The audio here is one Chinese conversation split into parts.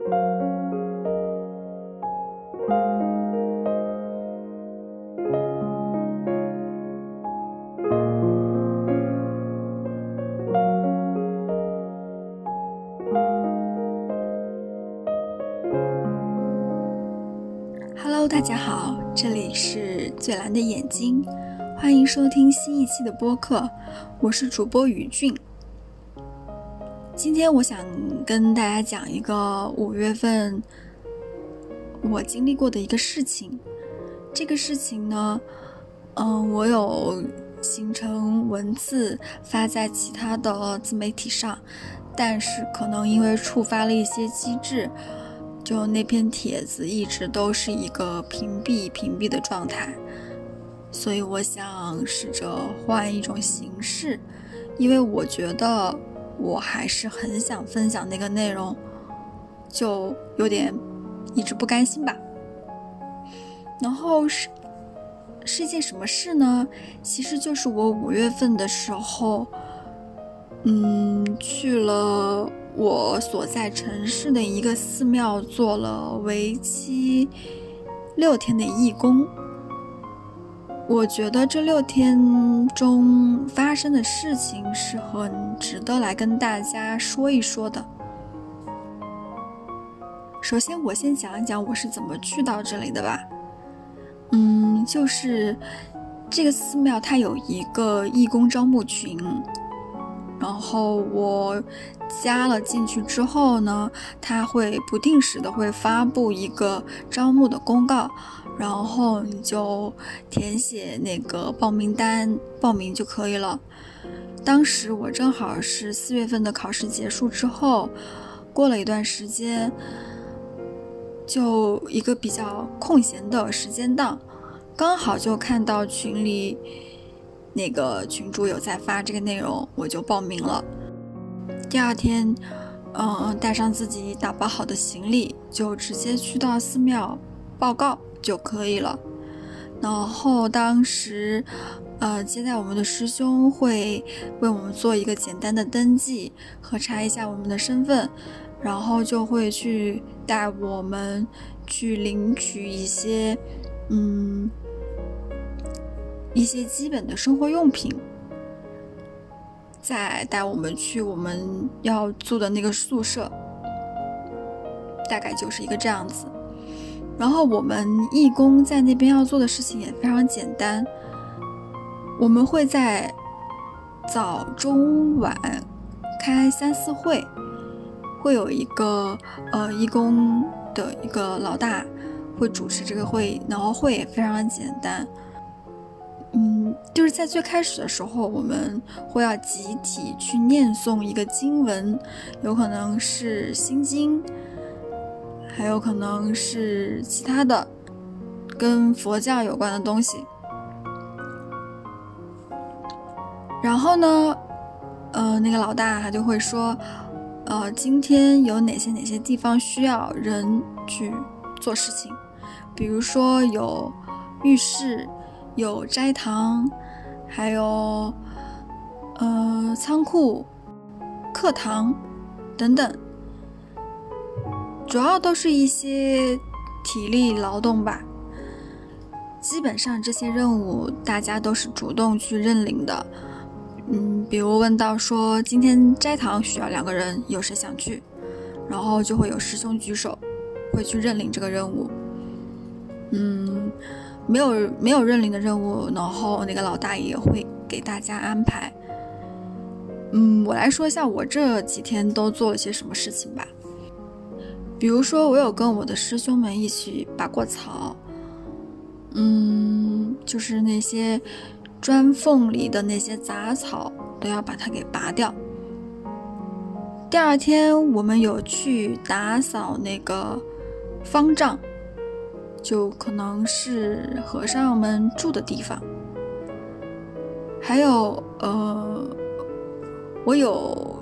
Hello，大家好，这里是最蓝的眼睛，欢迎收听新一期的播客，我是主播宇俊。今天我想跟大家讲一个五月份我经历过的一个事情。这个事情呢，嗯，我有形成文字发在其他的自媒体上，但是可能因为触发了一些机制。就那篇帖子一直都是一个屏蔽屏蔽的状态，所以我想试着换一种形式，因为我觉得我还是很想分享那个内容，就有点一直不甘心吧。然后是是一件什么事呢？其实就是我五月份的时候，嗯，去了。我所在城市的一个寺庙做了为期六天的义工，我觉得这六天中发生的事情是很值得来跟大家说一说的。首先，我先讲一讲我是怎么去到这里的吧。嗯，就是这个寺庙它有一个义工招募群。然后我加了进去之后呢，他会不定时的会发布一个招募的公告，然后你就填写那个报名单报名就可以了。当时我正好是四月份的考试结束之后，过了一段时间，就一个比较空闲的时间档，刚好就看到群里。那个群主有在发这个内容，我就报名了。第二天，嗯，带上自己打包好的行李，就直接去到寺庙报告就可以了。然后当时，呃，接待我们的师兄会为我们做一个简单的登记，核查一下我们的身份，然后就会去带我们去领取一些，嗯。一些基本的生活用品，再带我们去我们要住的那个宿舍，大概就是一个这样子。然后我们义工在那边要做的事情也非常简单，我们会在早中晚开三四会，会有一个呃义工的一个老大会主持这个会，然后会也非常简单。嗯，就是在最开始的时候，我们会要集体去念诵一个经文，有可能是心经，还有可能是其他的跟佛教有关的东西。然后呢，呃，那个老大他就会说，呃，今天有哪些哪些地方需要人去做事情，比如说有浴室。有斋堂，还有呃仓库、课堂等等，主要都是一些体力劳动吧。基本上这些任务大家都是主动去认领的。嗯，比如问到说今天斋堂需要两个人，有谁想去？然后就会有师兄举手，会去认领这个任务。嗯。没有没有认领的任务，然后那个老大爷会给大家安排。嗯，我来说一下我这几天都做了些什么事情吧。比如说，我有跟我的师兄们一起拔过草，嗯，就是那些砖缝里的那些杂草都要把它给拔掉。第二天，我们有去打扫那个方丈。就可能是和尚们住的地方，还有呃，我有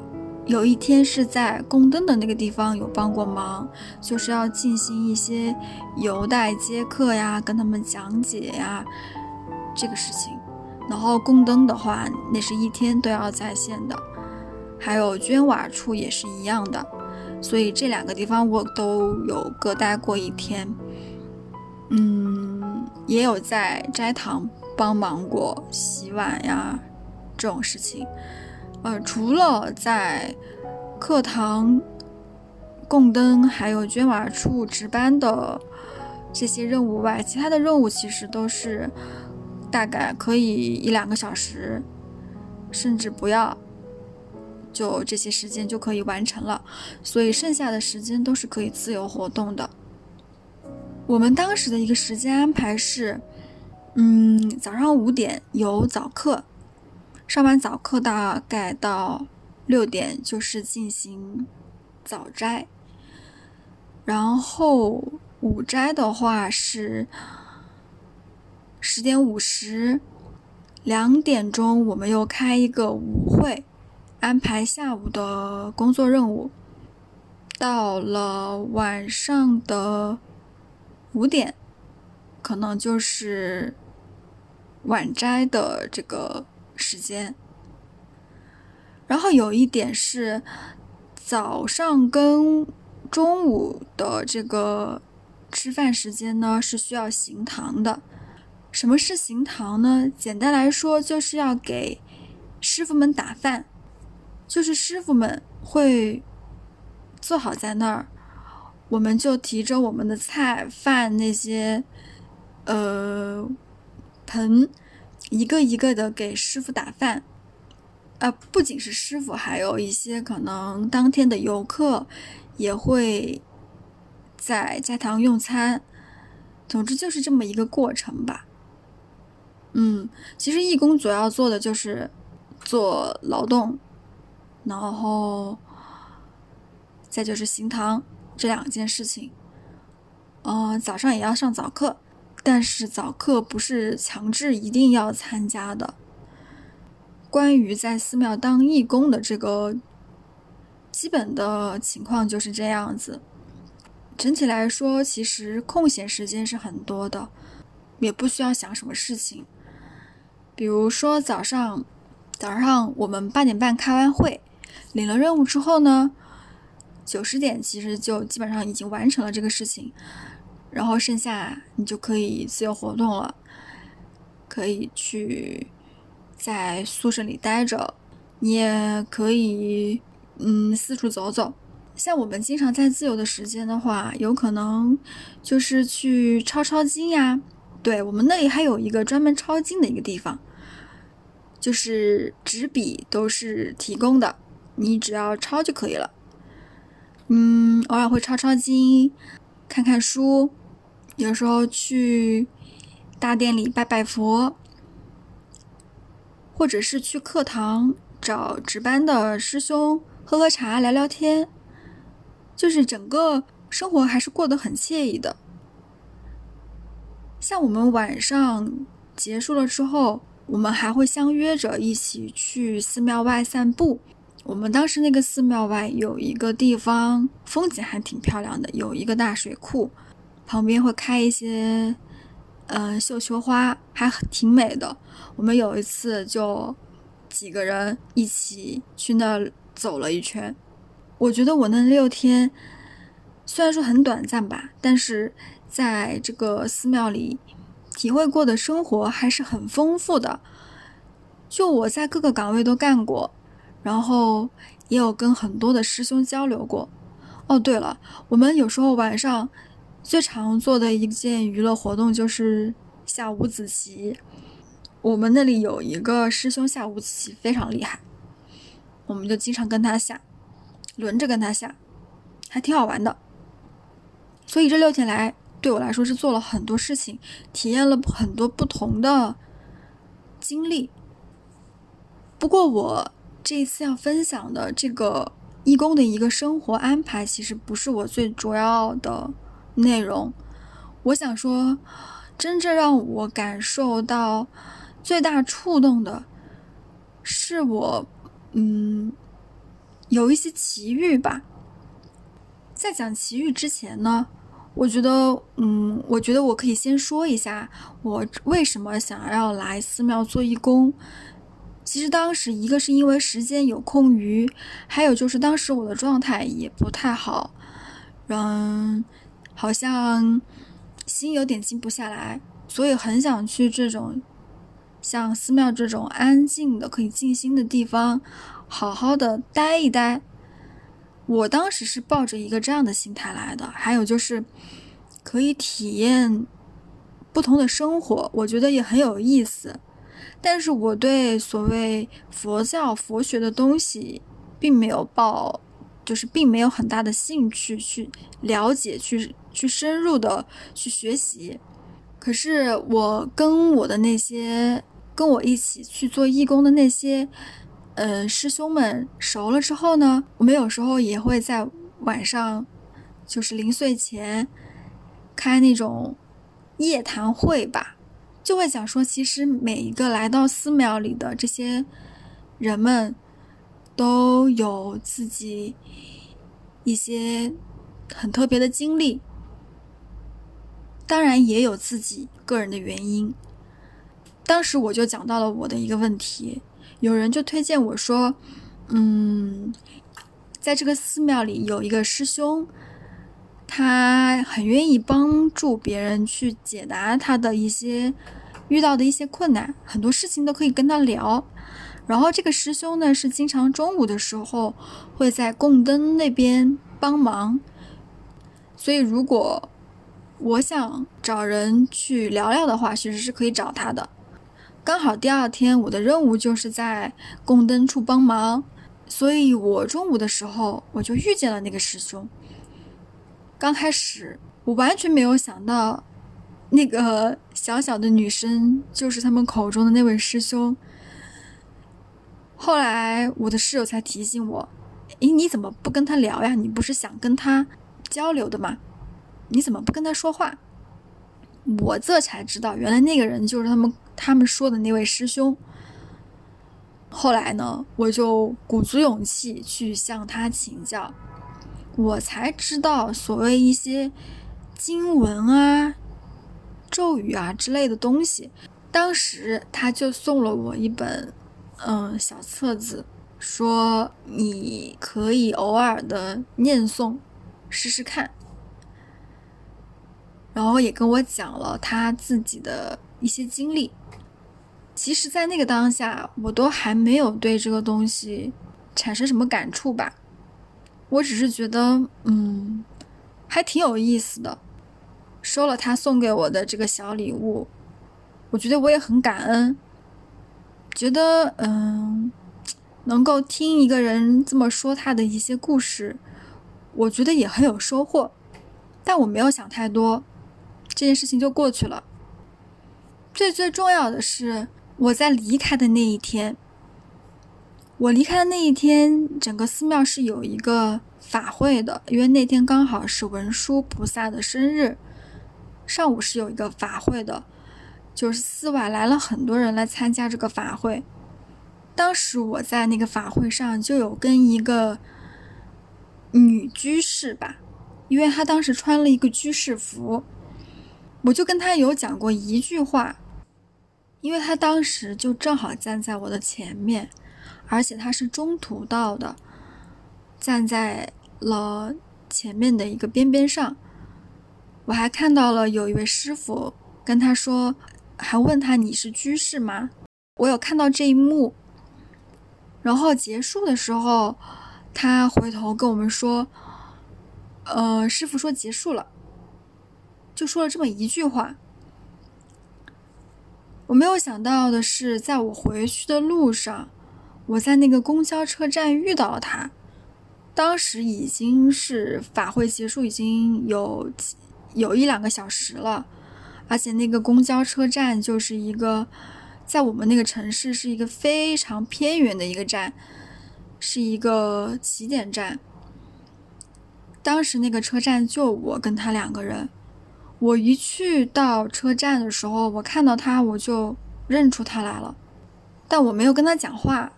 有一天是在供灯的那个地方有帮过忙，就是要进行一些邮带接客呀，跟他们讲解呀这个事情。然后供灯的话，那是一天都要在线的，还有捐瓦处也是一样的。所以这两个地方我都有各待过一天。嗯，也有在斋堂帮忙过洗碗呀这种事情。呃，除了在课堂供灯还有捐瓦处值班的这些任务外，其他的任务其实都是大概可以一两个小时，甚至不要，就这些时间就可以完成了。所以剩下的时间都是可以自由活动的。我们当时的一个时间安排是，嗯，早上五点有早课，上完早课大概到六点就是进行早斋，然后午斋的话是十点五十，两点钟我们又开一个舞会，安排下午的工作任务，到了晚上的。五点，可能就是晚斋的这个时间。然后有一点是，早上跟中午的这个吃饭时间呢是需要行堂的。什么是行堂呢？简单来说，就是要给师傅们打饭，就是师傅们会坐好在那儿。我们就提着我们的菜饭那些，呃，盆，一个一个的给师傅打饭，啊，不仅是师傅，还有一些可能当天的游客也会在斋堂用餐。总之就是这么一个过程吧。嗯，其实义工主要做的就是做劳动，然后再就是行堂。这两件事情，嗯，早上也要上早课，但是早课不是强制一定要参加的。关于在寺庙当义工的这个基本的情况就是这样子。整体来说，其实空闲时间是很多的，也不需要想什么事情。比如说早上，早上我们八点半开完会，领了任务之后呢。九十点其实就基本上已经完成了这个事情，然后剩下你就可以自由活动了，可以去在宿舍里待着，你也可以嗯四处走走。像我们经常在自由的时间的话，有可能就是去抄抄经呀。对我们那里还有一个专门抄经的一个地方，就是纸笔都是提供的，你只要抄就可以了。嗯，偶尔会抄抄经，看看书，有时候去大殿里拜拜佛，或者是去课堂找值班的师兄喝喝茶、聊聊天，就是整个生活还是过得很惬意的。像我们晚上结束了之后，我们还会相约着一起去寺庙外散步。我们当时那个寺庙外有一个地方，风景还挺漂亮的，有一个大水库，旁边会开一些，嗯，绣球花，还挺美的。我们有一次就几个人一起去那儿走了一圈。我觉得我那六天虽然说很短暂吧，但是在这个寺庙里体会过的生活还是很丰富的。就我在各个岗位都干过。然后也有跟很多的师兄交流过。哦，对了，我们有时候晚上最常做的一件娱乐活动就是下五子棋。我们那里有一个师兄下五子棋非常厉害，我们就经常跟他下，轮着跟他下，还挺好玩的。所以这六天来对我来说是做了很多事情，体验了很多不同的经历。不过我。这一次要分享的这个义工的一个生活安排，其实不是我最主要的内容。我想说，真正让我感受到最大触动的，是我，嗯，有一些奇遇吧。在讲奇遇之前呢，我觉得，嗯，我觉得我可以先说一下我为什么想要来寺庙做义工。其实当时一个是因为时间有空余，还有就是当时我的状态也不太好，嗯，好像心有点静不下来，所以很想去这种像寺庙这种安静的可以静心的地方，好好的待一待。我当时是抱着一个这样的心态来的，还有就是可以体验不同的生活，我觉得也很有意思。但是我对所谓佛教佛学的东西，并没有抱，就是并没有很大的兴趣去了解、去去深入的去学习。可是我跟我的那些跟我一起去做义工的那些，呃，师兄们熟了之后呢，我们有时候也会在晚上，就是临睡前开那种夜谈会吧。就会想说，其实每一个来到寺庙里的这些人们，都有自己一些很特别的经历，当然也有自己个人的原因。当时我就讲到了我的一个问题，有人就推荐我说，嗯，在这个寺庙里有一个师兄，他很愿意帮助别人去解答他的一些。遇到的一些困难，很多事情都可以跟他聊。然后这个师兄呢，是经常中午的时候会在供灯那边帮忙。所以如果我想找人去聊聊的话，其实是可以找他的。刚好第二天我的任务就是在供灯处帮忙，所以我中午的时候我就遇见了那个师兄。刚开始我完全没有想到。那个小小的女生就是他们口中的那位师兄。后来我的室友才提醒我：“诶，你怎么不跟他聊呀？你不是想跟他交流的吗？你怎么不跟他说话？”我这才知道，原来那个人就是他们他们说的那位师兄。后来呢，我就鼓足勇气去向他请教，我才知道所谓一些经文啊。咒语啊之类的东西，当时他就送了我一本，嗯，小册子，说你可以偶尔的念诵，试试看。然后也跟我讲了他自己的一些经历。其实，在那个当下，我都还没有对这个东西产生什么感触吧，我只是觉得，嗯，还挺有意思的。收了他送给我的这个小礼物，我觉得我也很感恩，觉得嗯，能够听一个人这么说他的一些故事，我觉得也很有收获。但我没有想太多，这件事情就过去了。最最重要的是，我在离开的那一天，我离开的那一天，整个寺庙是有一个法会的，因为那天刚好是文殊菩萨的生日。上午是有一个法会的，就是寺外来了很多人来参加这个法会。当时我在那个法会上就有跟一个女居士吧，因为她当时穿了一个居士服，我就跟她有讲过一句话，因为她当时就正好站在我的前面，而且她是中途到的，站在了前面的一个边边上。我还看到了有一位师傅跟她说，还问他你是居士吗？我有看到这一幕。然后结束的时候，他回头跟我们说：“呃，师傅说结束了。”就说了这么一句话。我没有想到的是，在我回去的路上，我在那个公交车站遇到了他。当时已经是法会结束，已经有。有一两个小时了，而且那个公交车站就是一个，在我们那个城市是一个非常偏远的一个站，是一个起点站。当时那个车站就我跟他两个人，我一去到车站的时候，我看到他我就认出他来了，但我没有跟他讲话，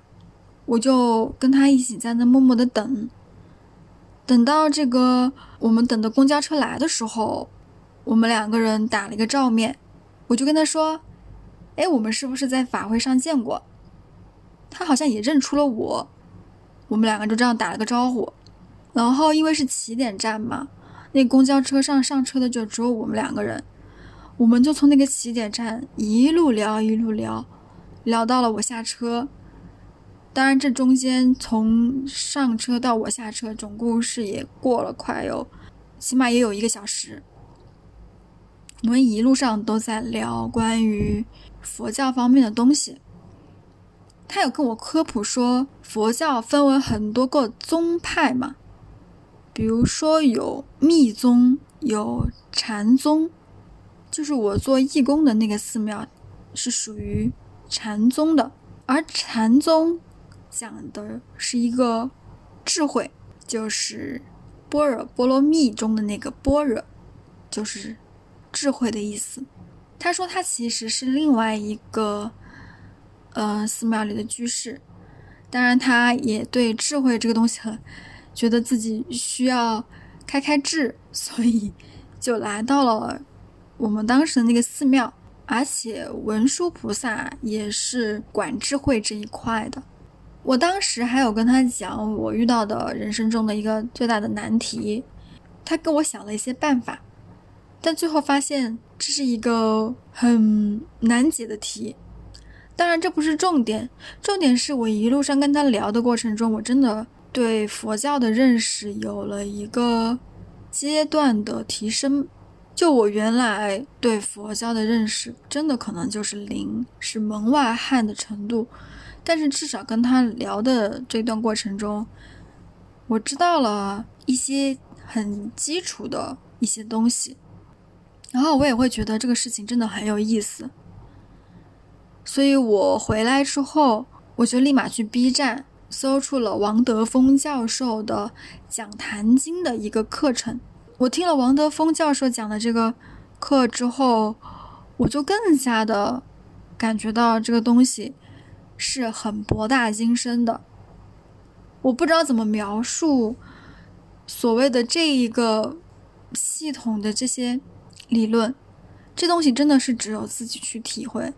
我就跟他一起在那默默的等。等到这个我们等的公交车来的时候，我们两个人打了一个照面，我就跟他说：“哎，我们是不是在法会上见过？”他好像也认出了我，我们两个就这样打了个招呼。然后因为是起点站嘛，那公交车上上车的就只有我们两个人，我们就从那个起点站一路聊一路聊，聊到了我下车。当然，这中间从上车到我下车，总共是也过了快有，起码也有一个小时。我们一路上都在聊关于佛教方面的东西。他有跟我科普说，佛教分为很多个宗派嘛，比如说有密宗，有禅宗，就是我做义工的那个寺庙是属于禅宗的，而禅宗。讲的是一个智慧，就是般若波罗蜜中的那个般若，就是智慧的意思。他说他其实是另外一个呃寺庙里的居士，当然他也对智慧这个东西很觉得自己需要开开智，所以就来到了我们当时的那个寺庙，而且文殊菩萨也是管智慧这一块的。我当时还有跟他讲我遇到的人生中的一个最大的难题，他跟我想了一些办法，但最后发现这是一个很难解的题。当然这不是重点，重点是我一路上跟他聊的过程中，我真的对佛教的认识有了一个阶段的提升。就我原来对佛教的认识，真的可能就是零，是门外汉的程度。但是至少跟他聊的这段过程中，我知道了一些很基础的一些东西，然后我也会觉得这个事情真的很有意思。所以我回来之后，我就立马去 B 站搜出了王德峰教授的讲《坛经》的一个课程。我听了王德峰教授讲的这个课之后，我就更加的感觉到这个东西。是很博大精深的，我不知道怎么描述所谓的这一个系统的这些理论，这东西真的是只有自己去体会。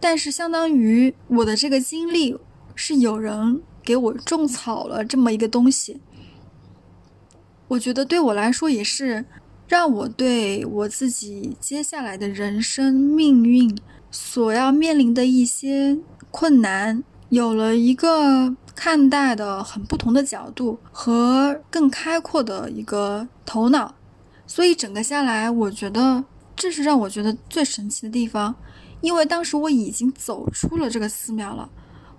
但是相当于我的这个经历是有人给我种草了这么一个东西，我觉得对我来说也是让我对我自己接下来的人生命运所要面临的一些。困难有了一个看待的很不同的角度和更开阔的一个头脑，所以整个下来，我觉得这是让我觉得最神奇的地方。因为当时我已经走出了这个寺庙了，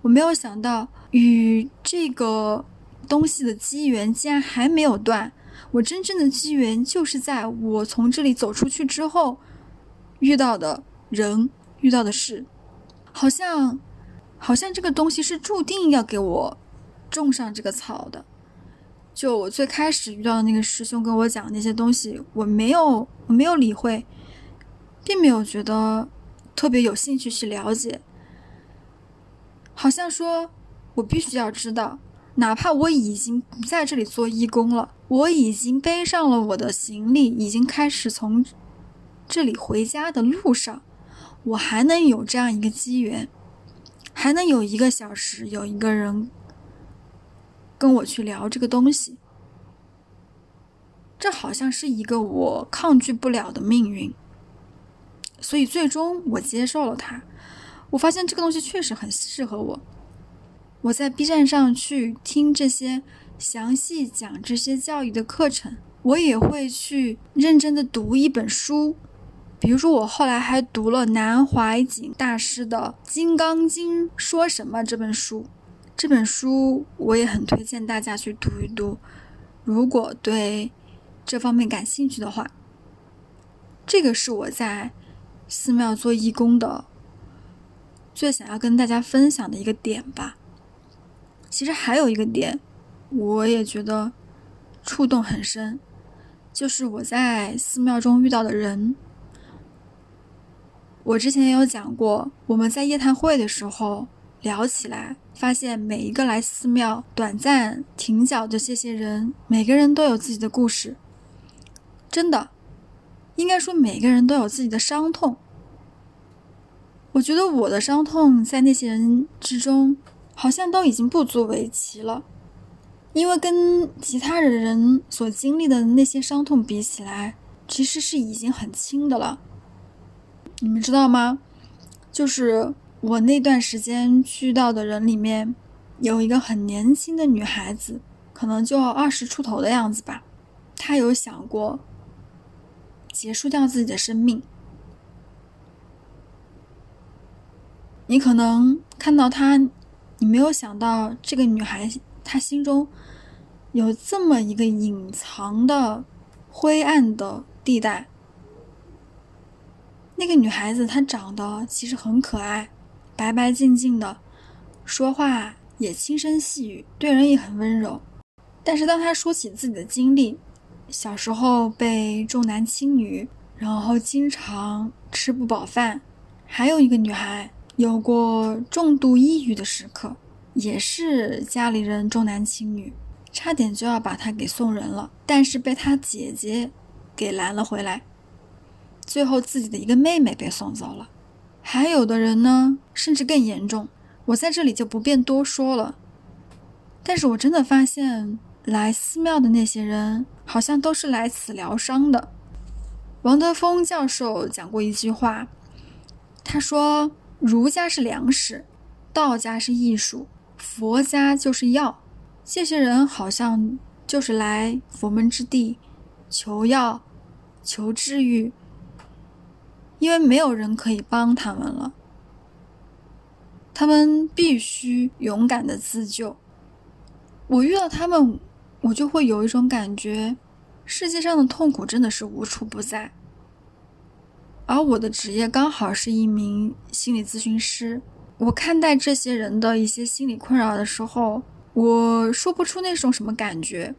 我没有想到与这个东西的机缘竟然还没有断。我真正的机缘就是在我从这里走出去之后遇到的人、遇到的事，好像。好像这个东西是注定要给我种上这个草的。就我最开始遇到的那个师兄跟我讲那些东西，我没有，我没有理会，并没有觉得特别有兴趣去了解。好像说我必须要知道，哪怕我已经不在这里做义工了，我已经背上了我的行李，已经开始从这里回家的路上，我还能有这样一个机缘。还能有一个小时，有一个人跟我去聊这个东西，这好像是一个我抗拒不了的命运，所以最终我接受了它。我发现这个东西确实很适合我。我在 B 站上去听这些详细讲这些教育的课程，我也会去认真的读一本书。比如说，我后来还读了南怀瑾大师的《金刚经说什么》这本书，这本书我也很推荐大家去读一读。如果对这方面感兴趣的话，这个是我在寺庙做义工的最想要跟大家分享的一个点吧。其实还有一个点，我也觉得触动很深，就是我在寺庙中遇到的人。我之前也有讲过，我们在夜谈会的时候聊起来，发现每一个来寺庙短暂停脚的这些人，每个人都有自己的故事。真的，应该说每个人都有自己的伤痛。我觉得我的伤痛在那些人之中，好像都已经不足为奇了，因为跟其他的人所经历的那些伤痛比起来，其实是已经很轻的了。你们知道吗？就是我那段时间遇到的人里面，有一个很年轻的女孩子，可能就二十出头的样子吧，她有想过结束掉自己的生命。你可能看到她，你没有想到这个女孩她心中有这么一个隐藏的灰暗的地带。那个女孩子她长得其实很可爱，白白净净的，说话也轻声细语，对人也很温柔。但是当他说起自己的经历，小时候被重男轻女，然后经常吃不饱饭，还有一个女孩。有过重度抑郁的时刻，也是家里人重男轻女，差点就要把他给送人了，但是被他姐姐给拦了回来。最后自己的一个妹妹被送走了，还有的人呢，甚至更严重，我在这里就不便多说了。但是我真的发现，来寺庙的那些人，好像都是来此疗伤的。王德峰教授讲过一句话，他说。儒家是粮食，道家是艺术，佛家就是药。这些人好像就是来佛门之地求药、求治愈，因为没有人可以帮他们了，他们必须勇敢的自救。我遇到他们，我就会有一种感觉，世界上的痛苦真的是无处不在。而我的职业刚好是一名心理咨询师，我看待这些人的一些心理困扰的时候，我说不出那种什么感觉，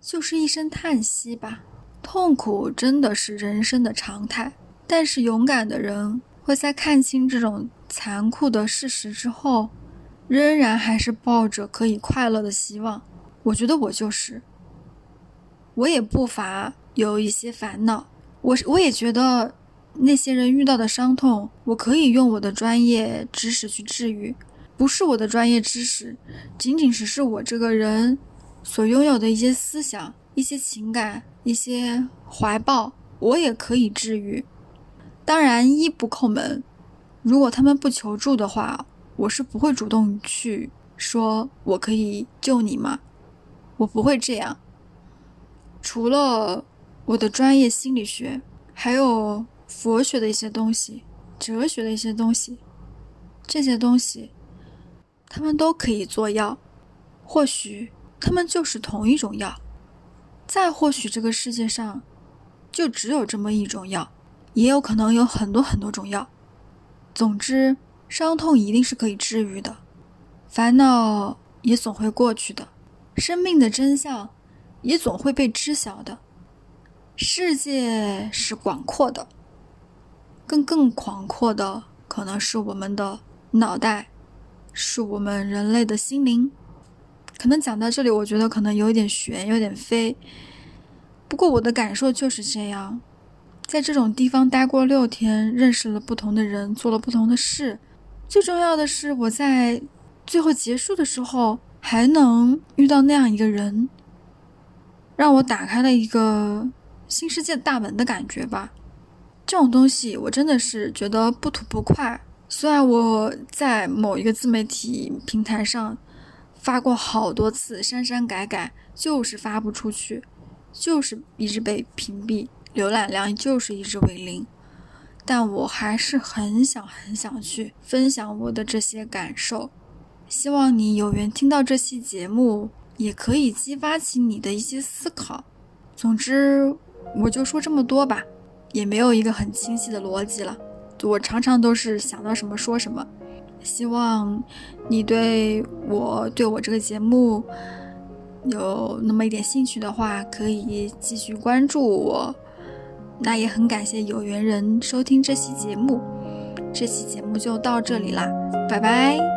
就是一声叹息吧。痛苦真的是人生的常态，但是勇敢的人会在看清这种残酷的事实之后，仍然还是抱着可以快乐的希望。我觉得我就是，我也不乏有一些烦恼。我我也觉得，那些人遇到的伤痛，我可以用我的专业知识去治愈，不是我的专业知识，仅仅只是我这个人所拥有的一些思想、一些情感、一些怀抱，我也可以治愈。当然，一不叩门，如果他们不求助的话，我是不会主动去说我可以救你吗？我不会这样。除了。我的专业心理学，还有佛学的一些东西，哲学的一些东西，这些东西，他们都可以做药，或许他们就是同一种药，再或许这个世界上就只有这么一种药，也有可能有很多很多种药。总之，伤痛一定是可以治愈的，烦恼也总会过去的，生命的真相也总会被知晓的。世界是广阔的，更更广阔的可能是我们的脑袋，是我们人类的心灵。可能讲到这里，我觉得可能有点悬，有点飞。不过我的感受就是这样，在这种地方待过六天，认识了不同的人，做了不同的事。最重要的是，我在最后结束的时候还能遇到那样一个人，让我打开了一个。新世界大门的感觉吧，这种东西我真的是觉得不吐不快。虽然我在某一个自媒体平台上发过好多次，删删改改，就是发不出去，就是一直被屏蔽，浏览量就是一直为零。但我还是很想很想去分享我的这些感受，希望你有缘听到这期节目，也可以激发起你的一些思考。总之。我就说这么多吧，也没有一个很清晰的逻辑了。我常常都是想到什么说什么。希望你对我对我这个节目有那么一点兴趣的话，可以继续关注我。那也很感谢有缘人收听这期节目，这期节目就到这里啦，拜拜。